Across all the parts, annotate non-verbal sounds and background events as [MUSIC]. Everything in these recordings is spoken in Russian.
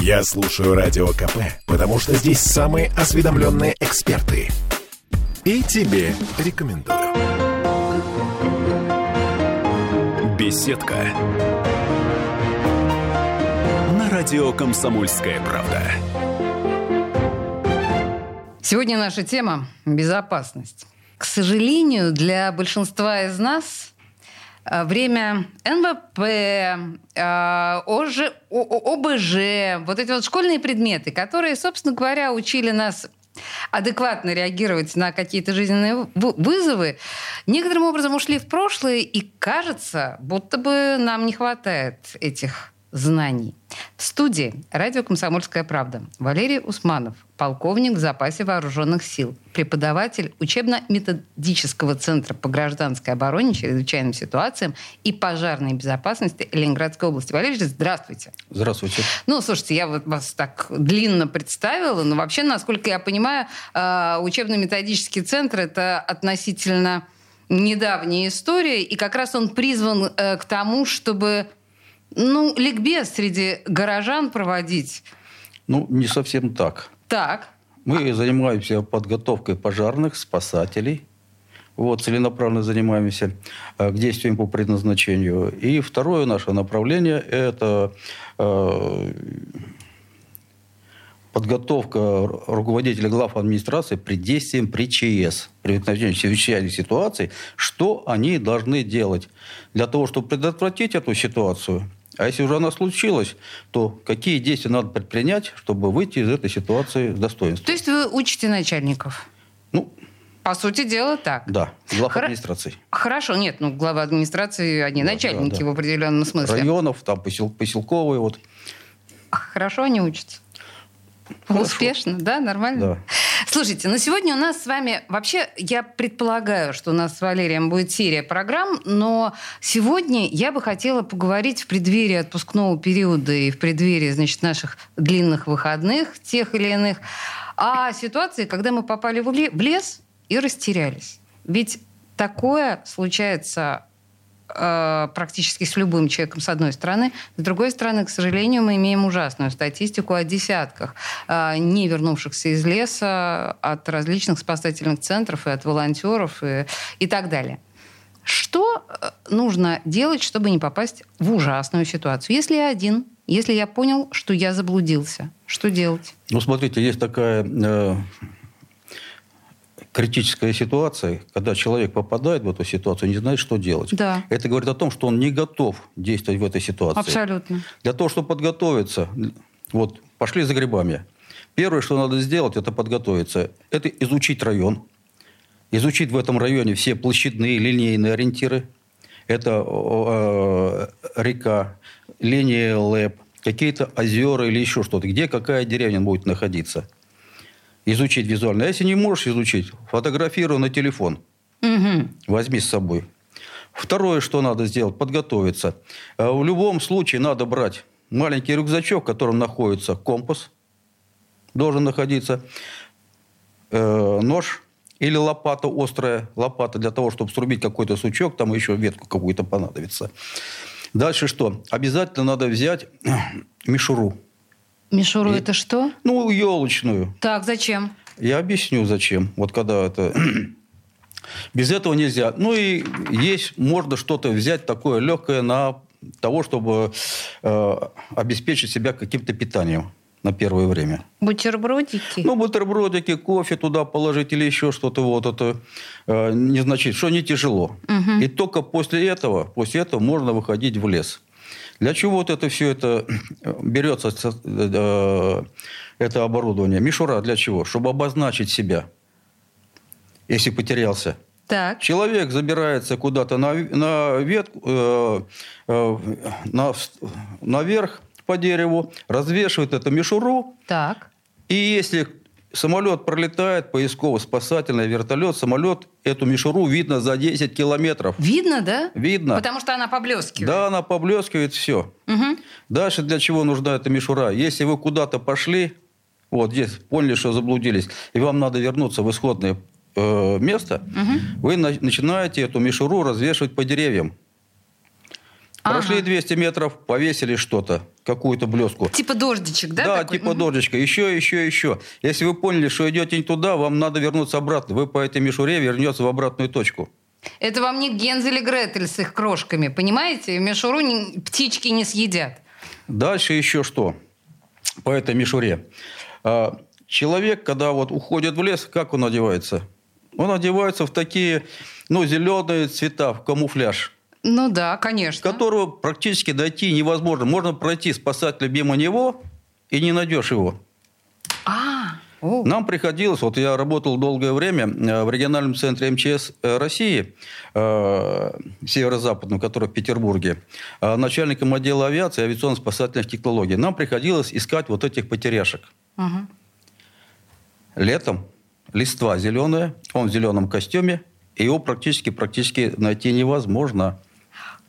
Я слушаю Радио КП, потому что здесь самые осведомленные эксперты. И тебе рекомендую. Беседка. На радио «Комсомольская правда». Сегодня наша тема – безопасность. К сожалению, для большинства из нас время НВП, э, ОЖ, ОБЖ, вот эти вот школьные предметы, которые, собственно говоря, учили нас адекватно реагировать на какие-то жизненные вызовы, некоторым образом ушли в прошлое, и кажется, будто бы нам не хватает этих знаний. В студии радио «Комсомольская правда» Валерий Усманов, полковник в запасе вооруженных сил, преподаватель учебно-методического центра по гражданской обороне, чрезвычайным ситуациям и пожарной безопасности Ленинградской области. Валерий, здравствуйте. Здравствуйте. Ну, слушайте, я вот вас так длинно представила, но вообще, насколько я понимаю, а, учебно-методический центр – это относительно недавняя история, и как раз он призван э, к тому, чтобы ну, ликбез среди горожан проводить? Ну, не совсем так. Так. Мы занимаемся подготовкой пожарных, спасателей. Вот, целенаправленно занимаемся э, к действиям по предназначению. И второе наше направление – это э, подготовка руководителя глав администрации при действиям при ЧС, при возникновении чрезвычайных ситуаций, что они должны делать для того, чтобы предотвратить эту ситуацию а если уже она случилась, то какие действия надо предпринять, чтобы выйти из этой ситуации с достоинством? То есть вы учите начальников? Ну, по сути дела, так. Да, глав Хор... администрации. Хорошо, нет, ну, глава администрации, они да, начальники да, да. в определенном смысле. Районов, там, посел... поселковые, вот. Хорошо они учатся? Хорошо. Успешно, да, нормально? Да. Слушайте, ну сегодня у нас с вами... Вообще, я предполагаю, что у нас с Валерием будет серия программ, но сегодня я бы хотела поговорить в преддверии отпускного периода и в преддверии, значит, наших длинных выходных, тех или иных, о ситуации, когда мы попали в лес и растерялись. Ведь такое случается Э, практически с любым человеком, с одной стороны. С другой стороны, к сожалению, мы имеем ужасную статистику о десятках э, не вернувшихся из леса от различных спасательных центров и от волонтеров и, и так далее. Что э, нужно делать, чтобы не попасть в ужасную ситуацию? Если я один, если я понял, что я заблудился, что делать? Ну, смотрите, есть такая э, критическая ситуация, когда человек попадает в эту ситуацию, не знает, что делать. Да. Это говорит о том, что он не готов действовать в этой ситуации. Абсолютно. Для того, чтобы подготовиться, вот, пошли за грибами. Первое, что надо сделать, это подготовиться. Это изучить район. Изучить в этом районе все площадные, линейные ориентиры. Это э, река, линия ЛЭП, какие-то озера или еще что-то. Где какая деревня будет находиться – изучить визуально. А если не можешь изучить, фотографируй на телефон. Угу. Возьми с собой. Второе, что надо сделать, подготовиться. Э, в любом случае надо брать маленький рюкзачок, в котором находится компас, должен находиться, э, нож или лопата острая, лопата для того, чтобы срубить какой-то сучок, там еще ветку какую-то понадобится. Дальше что? Обязательно надо взять [CLEARS THROAT] мишуру. Мишуру и, это что? Ну, елочную. Так, зачем? Я объясню, зачем. Вот когда это... [CLEARS THROAT] Без этого нельзя. Ну и есть, можно что-то взять такое легкое на того, чтобы э, обеспечить себя каким-то питанием на первое время. Бутербродики? Ну, бутербродики, кофе туда положить или еще что-то вот это э, не значит, что не тяжело. Угу. И только после этого, после этого можно выходить в лес. Для чего вот это все это э, берется, э, это оборудование? Мишура для чего? Чтобы обозначить себя, если потерялся. Так. Человек забирается куда-то на, на ветку, э, э, на, наверх по дереву, развешивает эту мишуру. Так. И если Самолет пролетает, поисково-спасательный вертолет, самолет, эту мишуру видно за 10 километров. Видно, да? Видно. Потому что она поблескивает. Да, она поблескивает, все. Угу. Дальше для чего нужна эта мишура? Если вы куда-то пошли, вот здесь поняли, что заблудились, и вам надо вернуться в исходное э, место, угу. вы на- начинаете эту мишуру развешивать по деревьям. Прошли Ага. 200 метров, повесили что-то, какую-то блеску. Типа дождичек, да? Да, такой? типа Мгм. дождичка. Еще, еще, еще. Если вы поняли, что идете не туда, вам надо вернуться обратно. Вы по этой мишуре вернется в обратную точку. Это вам не Гензель и Гретель с их крошками, понимаете? Мишуру не- птички не съедят. Дальше еще что по этой мишуре. А, Человек, когда вот уходит в лес, как он одевается? Он одевается в такие, ну, зеленые цвета, в камуфляж, Ну да, конечно. которого практически дойти невозможно. Можно пройти спасателя мимо него, и не найдешь его. А, о. Нам приходилось, вот я работал долгое время э, в региональном центре МЧС э, России, э, северо-западном, который в Петербурге, э, начальником отдела авиации и авиационно-спасательных технологий. Нам приходилось искать вот этих потеряшек. Мгм. Летом листва зеленая, он в зеленом костюме, и его практически, практически найти невозможно.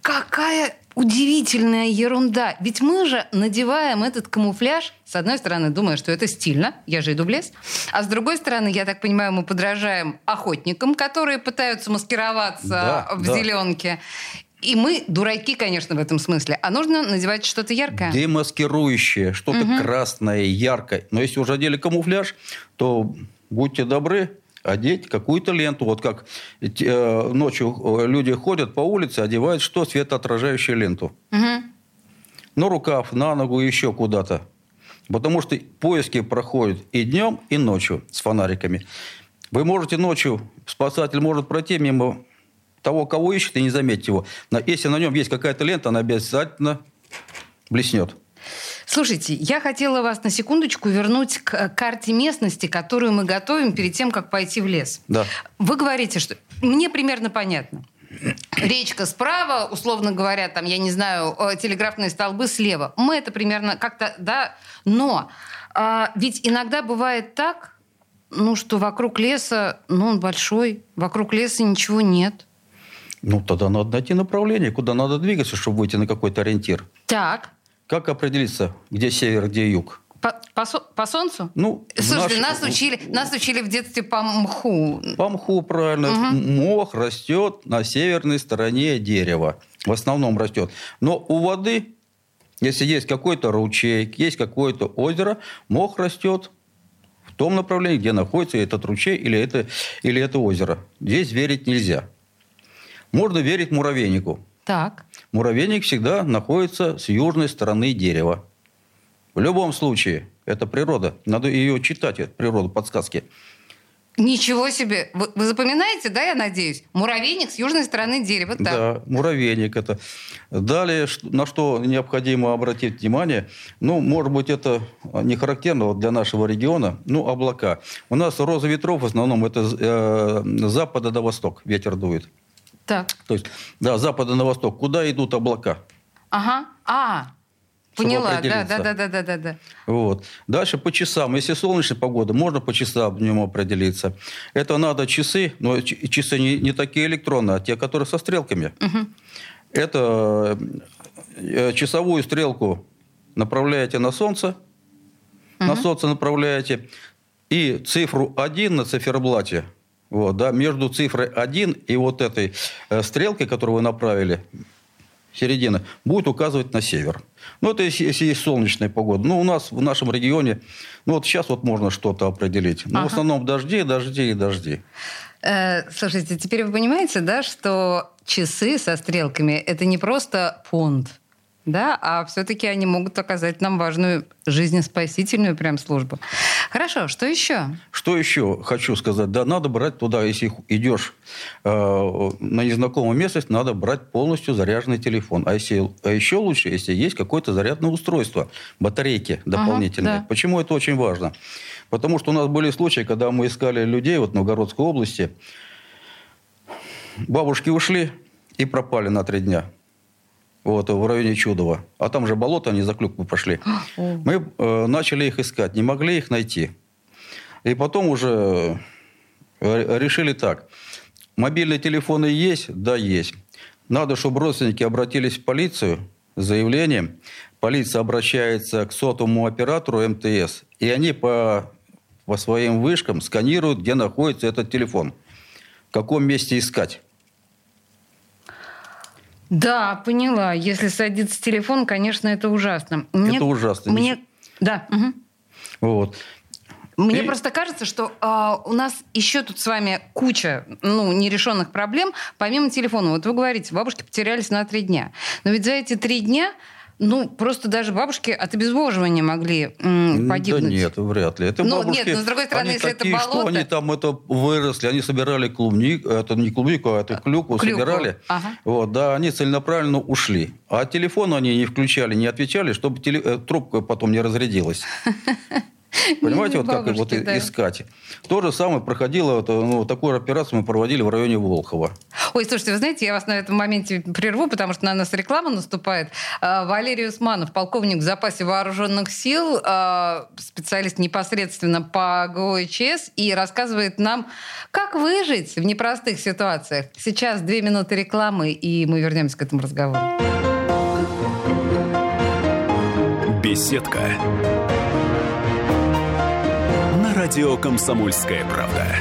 Какая удивительная ерунда. Ведь мы же надеваем этот камуфляж, с одной стороны, думая, что это стильно, я же иду в лес, а с другой стороны, я так понимаю, мы подражаем охотникам, которые пытаются маскироваться Да, в да. зеленке. И мы дураки, конечно, в этом смысле. А нужно надевать что-то яркое. Демаскирующее, что-то красное, яркое. Но если уже одели камуфляж, то будьте добры, одеть какую-то ленту. Вот как э, ночью э, люди ходят по улице, одевают что? Светоотражающую ленту. Мгм. На рукав, на ногу, еще куда-то. Потому что поиски проходят и днем, и ночью с фонариками. Вы можете ночью, спасатель может пройти мимо того, кого ищет, и не заметить его. Но если на нем есть какая-то лента, она обязательно блеснет. Слушайте, я хотела вас на секундочку вернуть к э, карте местности, которую мы готовим перед тем, как пойти в лес. Да. Вы говорите, что... Мне примерно понятно. Речка справа, условно говоря, там, я не знаю, э, телеграфные столбы слева. Мы это примерно как-то, да, но а, ведь иногда бывает так, ну, что вокруг леса, ну, он большой, вокруг леса ничего нет. Ну, тогда надо найти направление, куда надо двигаться, чтобы выйти на какой-то ориентир. Так, Как определиться, где север, где юг? по, по по солнцу? Ну, Слушайте, наш- нас, учили, нас учили в детстве по мху. По мху, правильно. Мох растет на северной стороне дерева. В основном растет. Но у воды, если есть какой-то ручей, есть какое-то озеро, мох растет в том направлении, где находится этот ручей или это, или это озеро. Здесь верить нельзя. Можно верить муравейнику. Так. Муравейник всегда находится с южной стороны дерева. В любом случае, это природа. Надо ее читать, эту природу, подсказки. Ничего себе. Вы, вы запоминаете, да, я надеюсь? Муравейник с южной стороны дерева. Так. Да, муравейник это. Далее, на что необходимо обратить внимание, ну, может быть, это не характерно для нашего региона, ну, облака. У нас роза ветров в основном это э, с запада до восток ветер дует. Так. То есть, да, с запада на восток. Куда идут облака? Ага. А, поняла. Да, да, да, да, да, да, да. Вот. Дальше по часам. Если солнечная погода, можно по часам в нем определиться. Это надо часы, но часы не, не такие электронные, а те, которые со стрелками. Это э, часовую стрелку направляете на солнце, на солнце направляете, и цифру 1 на циферблате, вот, да, между цифрой 1 и вот этой э, стрелкой, которую вы направили, середина, будет указывать на север. Ну, это если, если есть солнечная погода. Ну, у нас в нашем регионе, ну, вот сейчас вот можно что-то определить. Но Ага. в основном дожди, дожди и дожди. Э, слушайте, теперь вы понимаете, да, что часы со стрелками это не просто понт, да, а все-таки они могут оказать нам важную жизнеспасительную прям службу. Хорошо, что еще? Что еще хочу сказать? Да, надо брать туда, если идешь э, на незнакомое место, надо брать полностью заряженный телефон. А, если, а еще лучше, если есть какое-то зарядное устройство, батарейки дополнительные. да. Почему это очень важно? Потому что у нас были случаи, когда мы искали людей вот, в Новгородской области. Бабушки ушли и пропали на три дня. Вот, в районе Чудова. А там же болото, они за клюкву пошли. Мы э, начали их искать, не могли их найти. И потом уже э, решили так. Мобильные телефоны есть? Да, есть. Надо, чтобы родственники обратились в полицию с заявлением. Полиция обращается к сотовому оператору МТС, и они по, по своим вышкам сканируют, где находится этот телефон. В каком месте искать. Да, поняла. Если садится телефон, конечно, это ужасно. Мне, это ужасно. Мне, да. Угу. Вот. Мне и... просто кажется, что э, у нас еще тут с вами куча ну, нерешенных проблем, помимо телефона. Вот вы говорите, бабушки потерялись на три дня. Но ведь за эти три дня ну, просто даже бабушки от обезвоживания могли м, погибнуть. Да нет, вряд ли. Это ну, бабушки, нет, но с другой стороны, если такие, это болото... что они там это выросли, они собирали клубнику, это не клубнику, а это клюкву, клюкву. собирали. Ага. Вот, да, они целенаправленно ушли. А телефон они не включали, не отвечали, чтобы теле... Э, трубка потом не разрядилась. [LAUGHS] [LAUGHS] Понимаете, вот как вот искать. То же самое проходило, ну, такую операцию мы проводили в районе Волхова. Ой, слушайте, вы знаете, я вас на этом моменте прерву, потому что на нас реклама наступает. А, Валерий Усманов, полковник в запасе вооруженных сил, а, специалист непосредственно по ГОЧС, и рассказывает нам, как выжить в непростых ситуациях. Сейчас две минуты рекламы, и мы вернемся к этому разговору. Беседка радио «Комсомольская правда».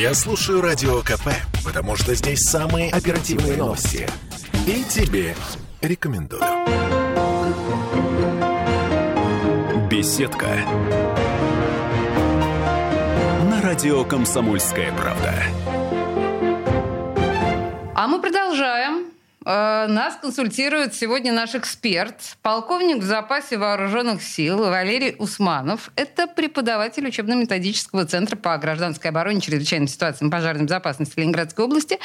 Я слушаю Радио КП, потому что здесь самые оперативные новости. И тебе рекомендую. Беседка. На радио «Комсомольская правда». А мы продолжаем. Э, нас консультирует сегодня наш эксперт, полковник в запасе вооруженных сил Валерий Усманов. Это преподаватель учебно-методического центра по гражданской обороне, чрезвычайным ситуациям пожарной безопасности Ленинградской области.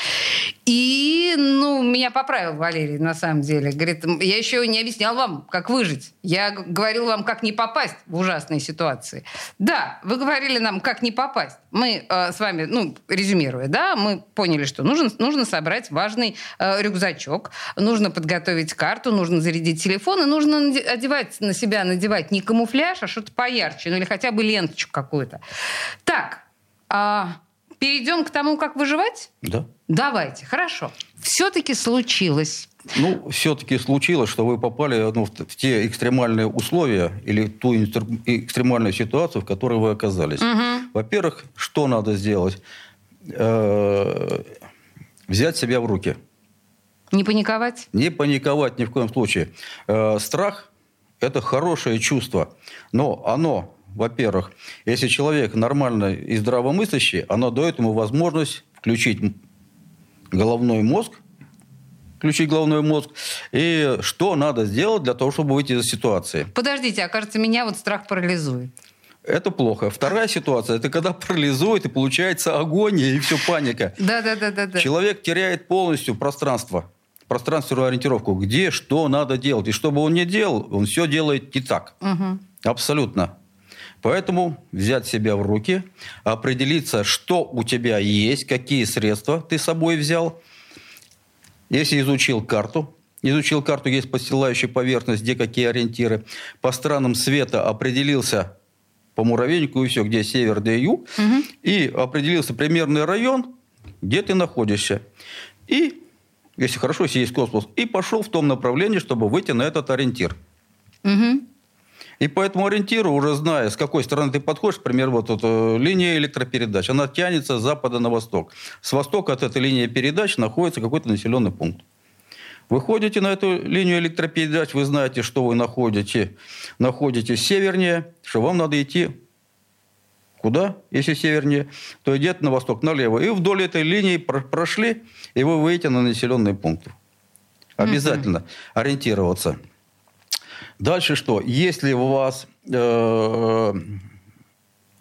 И, ну, меня поправил Валерий, на самом деле. Говорит, я еще не объяснял вам, как выжить. Я говорил вам, как не попасть в ужасные ситуации. Да, вы говорили нам, как не попасть. Мы э, с вами, ну, резюмируя, да, мы поняли, что нужно, нужно собрать важный э, рюкзачок значок, нужно подготовить карту, нужно зарядить телефон, и нужно одевать на себя, надевать не камуфляж, а что-то поярче, ну или хотя бы ленточку какую-то. Так, а, перейдем к тому, как выживать? Да. Давайте, хорошо. Все-таки случилось. Ну, все-таки случилось, что вы попали ну, в, в те экстремальные условия или ту экстремальную ситуацию, в которой вы оказались. Угу. Во-первых, что надо сделать? Э-э- взять себя в руки – не паниковать? Не паниковать ни в коем случае. Э, страх – это хорошее чувство, но оно, во-первых, если человек нормально и здравомыслящий, оно дает ему возможность включить головной мозг, включить головной мозг. И что надо сделать для того, чтобы выйти из ситуации? Подождите, а кажется, меня вот страх парализует. Это плохо. Вторая ситуация – это когда парализует и получается агония, и все паника. Да, да, да, да. Человек теряет полностью пространство пространственную ориентировку, где что надо делать. И что бы он ни делал, он все делает не так. Угу. Абсолютно. Поэтому взять себя в руки, определиться, что у тебя есть, какие средства ты с собой взял. Если изучил карту, изучил карту, есть постилающая поверхность, где какие ориентиры. По странам света определился по муравейнику и все, где север, где юг. Угу. И определился примерный район, где ты находишься. И если хорошо, если есть космос, и пошел в том направлении, чтобы выйти на этот ориентир. Угу. И по этому ориентиру, уже зная, с какой стороны ты подходишь, например, вот эта линия электропередач, она тянется с запада на восток. С востока от этой линии передач находится какой-то населенный пункт. Выходите на эту линию электропередач, вы знаете, что вы находите, находитесь севернее, что вам надо идти Куда? Если севернее, то идет на восток, налево. И вдоль этой линии прошли, и вы выйдете на населенные пункты. Обязательно mm-hmm. ориентироваться. Дальше что? Если у вас э,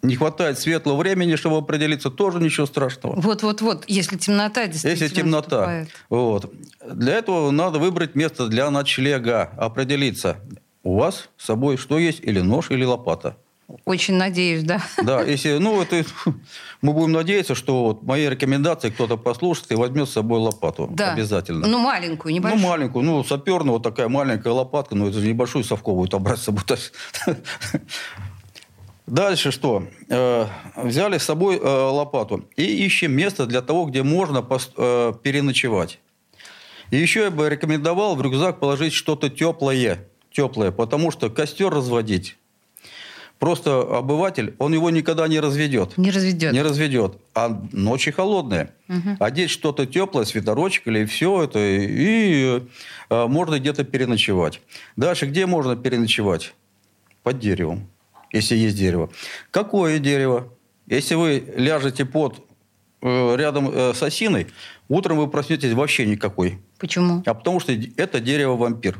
не хватает светлого времени, чтобы определиться, тоже ничего страшного. Вот-вот-вот, если темнота действительно Если темнота. Вот. Для этого надо выбрать место для ночлега, определиться. У вас с собой что есть? Или нож, или лопата. Очень надеюсь, да. Да, если, ну, это, [LAUGHS] мы будем надеяться, что вот мои рекомендации кто-то послушает и возьмет с собой лопату. Да. Обязательно. Ну, маленькую, небольшую. Ну, маленькую. Ну, саперная вот такая маленькая лопатка, ну, это же небольшую совковую там брать с собой. Дальше что? Э, взяли с собой э, лопату и ищем место для того, где можно э, переночевать. И еще я бы рекомендовал в рюкзак положить что-то теплое, теплое, потому что костер разводить просто обыватель, он его никогда не разведет. Не разведет. Не разведет. А ночи холодные. Мгм. Одеть что-то теплое, свитерочек или все это, и э, можно где-то переночевать. Дальше, где можно переночевать? Под деревом, если есть дерево. Какое дерево? Если вы ляжете под э, рядом э, с осиной, утром вы проснетесь вообще никакой. Почему? А потому что это дерево вампир.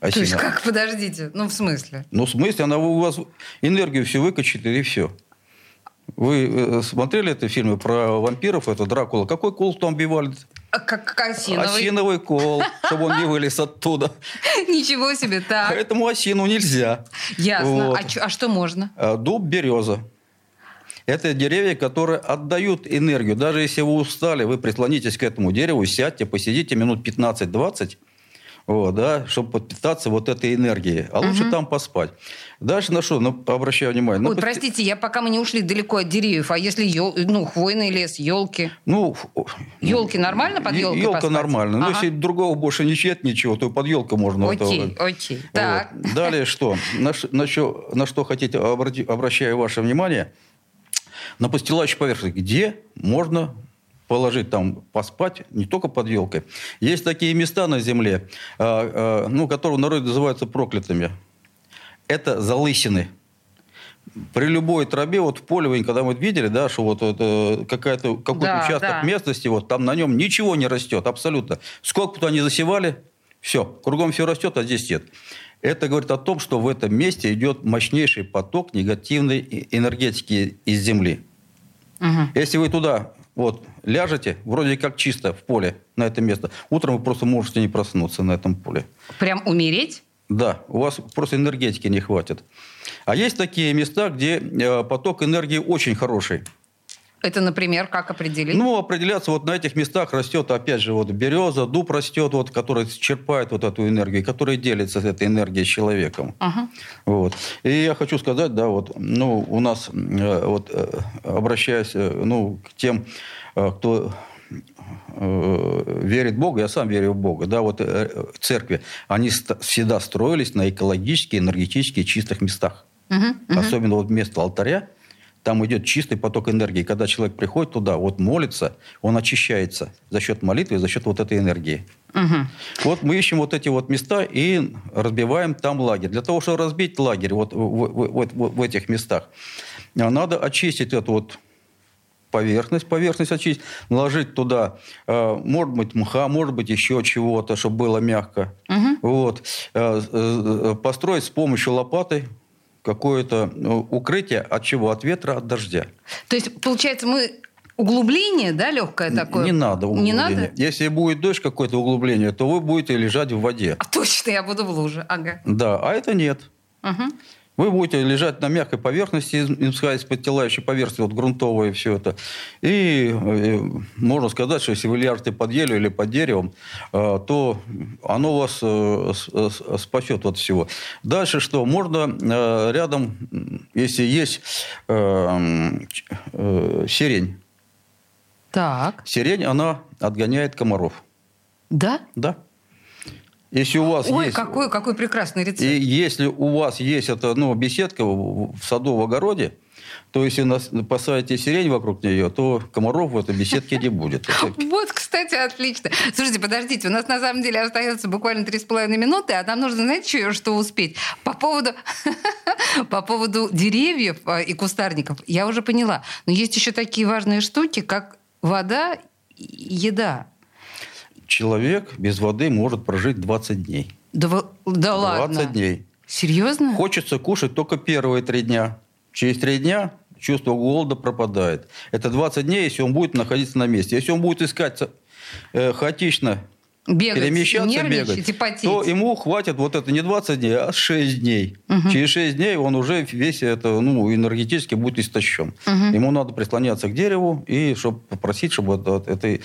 То есть Осина. как, подождите, ну в смысле? Ну, в смысле, она у вас энергию все выкачает, и все. Вы э, смотрели это фильмы про вампиров, это Дракула? Какой кол там убивали? А как, осиновый? Осиновый кол, чтобы он не [LAUGHS] вылез оттуда. Ничего себе, так. Поэтому осину нельзя. Ясно. Вот. А, а что можно? А Дуб, береза. Это деревья, которые отдают энергию. Даже если вы устали, вы прислонитесь к этому дереву, сядьте, посидите минут 15-20, вот, да, чтобы подпитаться вот этой энергией. А лучше там поспать. Дальше на что? Ну, обращаю внимание. на Ой, посте- простите, я пока мы не ушли далеко от деревьев, а если ел- ну, хвойный лес, елки? Ну, Елки нормально под елкой Елка поспать? нормально. Но Ага. если другого больше не нет ничего, то под елку можно. Окей, вот. окей. Так. Вот. Далее что? На, на, чё- на что хотите, обрати- обращаю ваше внимание. На постилающей поверхности, где можно положить там, поспать, не только под елкой. Есть такие места на земле, а, а, ну, которые в народе называются проклятыми. Это залысины. При любой траве, вот в поле, вы когда мы видели, да, что вот это какая-то, какой-то Да, участок да. местности, вот там на нем ничего не растет, абсолютно. Сколько бы туда ни засевали, все, кругом все растет, а здесь нет. Это говорит о том, что в этом месте идет мощнейший поток негативной энергетики из земли. Мгм. Если вы туда вот ляжете, вроде как чисто в поле на это место, утром вы просто можете не проснуться на этом поле. Прям умереть? Да, у вас просто энергетики не хватит. А есть такие места, где э, поток энергии очень хороший. Это, например, как определить? Ну, определяться вот на этих местах растет, опять же, вот береза, дуб растет, вот, который черпает вот эту энергию, который делится этой энергией с человеком. Ага. Вот. И я хочу сказать, да, вот, ну, у нас, э, вот, э, обращаясь, э, ну, к тем, кто верит в Бога, я сам верю в Бога, да, вот церкви, они всегда строились на экологически, энергетически чистых местах. Мгм. Особенно вот вместо алтаря, там идет чистый поток энергии. Когда человек приходит туда, вот молится, он очищается за счет молитвы, за счет вот этой энергии. Мгм. Вот мы ищем вот эти вот места и разбиваем там лагерь. Для того, чтобы разбить лагерь вот в, в- в- в- этих местах, надо очистить эту вот поверхность, поверхность очистить, наложить туда, э, может быть, мха, может быть, еще чего-то, чтобы было мягко. Мгм. Вот. Э, э, Построить с помощью лопаты какое-то э, укрытие от чего? От ветра, от дождя. То есть, получается, мы углубление, да, легкое такое? Не надо Не углубления. надо? Если будет дождь, какое-то углубление, то вы будете лежать в воде. А точно, я буду в луже. Ага. Да, а это нет. Мгм. Вы будете лежать на мягкой поверхности, исходя из подтилающей поверхности, вот грунтовое все это. И э, можно сказать, что если вы ляжете под елью или под деревом, э, то оно вас э, с- э, спасет от всего. Дальше что? Можно э, рядом, если есть э, э, сирень, Так. сирень, она отгоняет комаров. Да? Да. Если у вас Ой, есть... какой, какой прекрасный рецепт. И если у вас есть эта ну, беседка в саду, в огороде, то если посадите сирень вокруг нее, то комаров в этой беседке не будет. [LAUGHS] Вот, кстати, отлично. Слушайте, подождите, у нас на самом деле остается буквально три с половиной минуты, а нам нужно, знаете, что, что успеть? По поводу, [LAUGHS] по поводу деревьев а, и кустарников я уже поняла. Но есть еще такие важные штуки, как вода и еда. Человек без воды может прожить 20 дней. Да, да 20 ладно. дней. Серьезно? Хочется кушать только первые три дня. Через три дня чувство голода пропадает. Это 20 дней, если он будет находиться на месте. Если он будет искать э, хаотично Бегать, перемещаться, бегать, и потеть. то ему хватит вот это не 20 дней, а 6 дней. Мгм. Через 6 дней он уже весь это, ну, энергетически будет истощен. Мгм. Ему надо прислоняться к дереву и чтобы попросить, чтобы вот этой,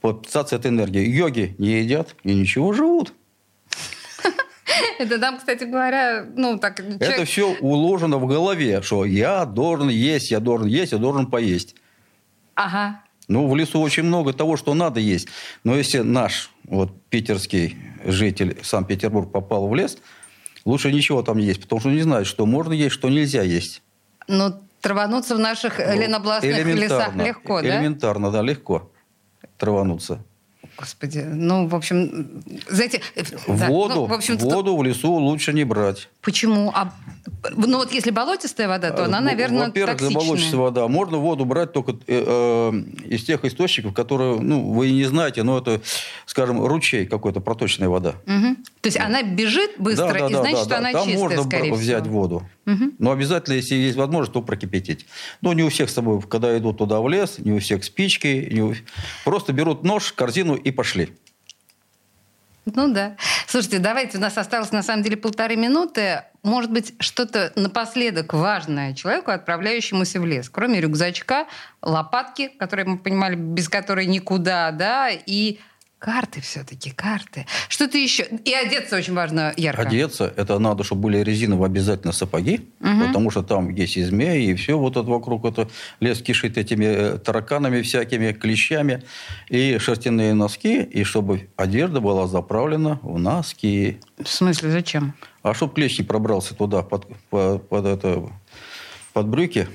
подписаться этой энергией. Йоги не едят и ничего живут. [LAUGHS] Это там, кстати говоря, ну так... Это человек- все уложено в голове, что я должен есть, я должен есть, я должен поесть. Ага. Ну, в лесу очень много того, что надо есть. Но если наш вот, питерский житель Санкт-Петербург попал в лес, Лучше ничего там не есть, потому что не знают, что можно есть, что нельзя есть. Но травануться в наших ну, ленобластных лесах легко, да? Элементарно, да, легко травануться. Господи, ну, в общем, знаете... Воду, да, ну, в, общем, воду в лесу лучше не брать. Почему? А, ну, вот если болотистая вода, то она, наверное, Во-первых, токсичная. болотистая вода. Можно воду брать только э, э, из тех источников, которые, ну, вы не знаете, но это, скажем, ручей какой-то, проточная вода. Угу. То есть она бежит быстро, да, да, и да, значит, да, что да. она Там чистая, можно скорее взять всего. воду. Угу. Но обязательно, если есть возможность, то прокипятить. Но не у всех с собой, когда идут туда в лес, не у всех спички, не у... просто берут нож, корзину и пошли. Ну да. Слушайте, давайте, у нас осталось на самом деле полторы минуты. Может быть, что-то напоследок важное человеку, отправляющемуся в лес, кроме рюкзачка, лопатки, которые мы понимали, без которой никуда, да, и Карты все-таки, карты. Что-то еще. И одеться очень важно ярко. Одеться, это надо, чтобы были резиновые обязательно сапоги, угу. потому что там есть и змеи, и все вот это вокруг. Это лес кишит этими э, тараканами всякими, клещами. И шерстяные носки, и чтобы одежда была заправлена в носки. В смысле, зачем? А чтобы клещ не пробрался туда, под, под, под, это, под брюки,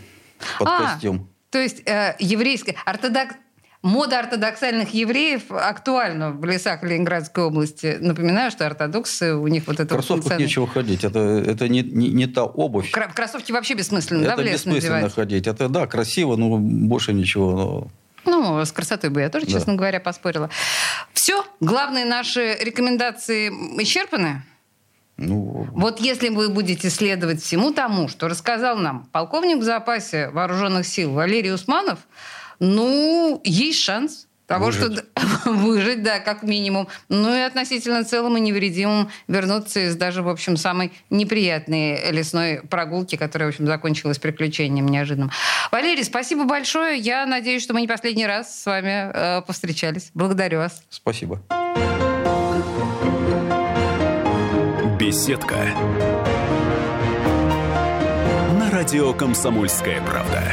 под а, костюм. То есть э, еврейская, ортодокс, Мода ортодоксальных евреев актуальна в лесах Ленинградской области. Напоминаю, что ортодоксы, у них вот это... В кроссовках вот нечего ходить. Это, это не, не, не та обувь. В кроссовки вообще бессмысленно, это да, в лес бессмысленно надевать? ходить. Это, да, красиво, но больше ничего. Но... Ну, с красотой бы я тоже, да. честно говоря, поспорила. Все, главные наши рекомендации исчерпаны? Ну... Вот если вы будете следовать всему тому, что рассказал нам полковник в запасе вооруженных сил Валерий Усманов, ну, есть шанс того, выжить. что [LAUGHS] выжить, да, как минимум. Ну и относительно целым и невредимым вернуться из даже, в общем, самой неприятной лесной прогулки, которая, в общем, закончилась приключением неожиданным. Валерий, спасибо большое. Я надеюсь, что мы не последний раз с вами э, повстречались. Благодарю вас. Спасибо. Беседка. На радио «Комсомольская правда».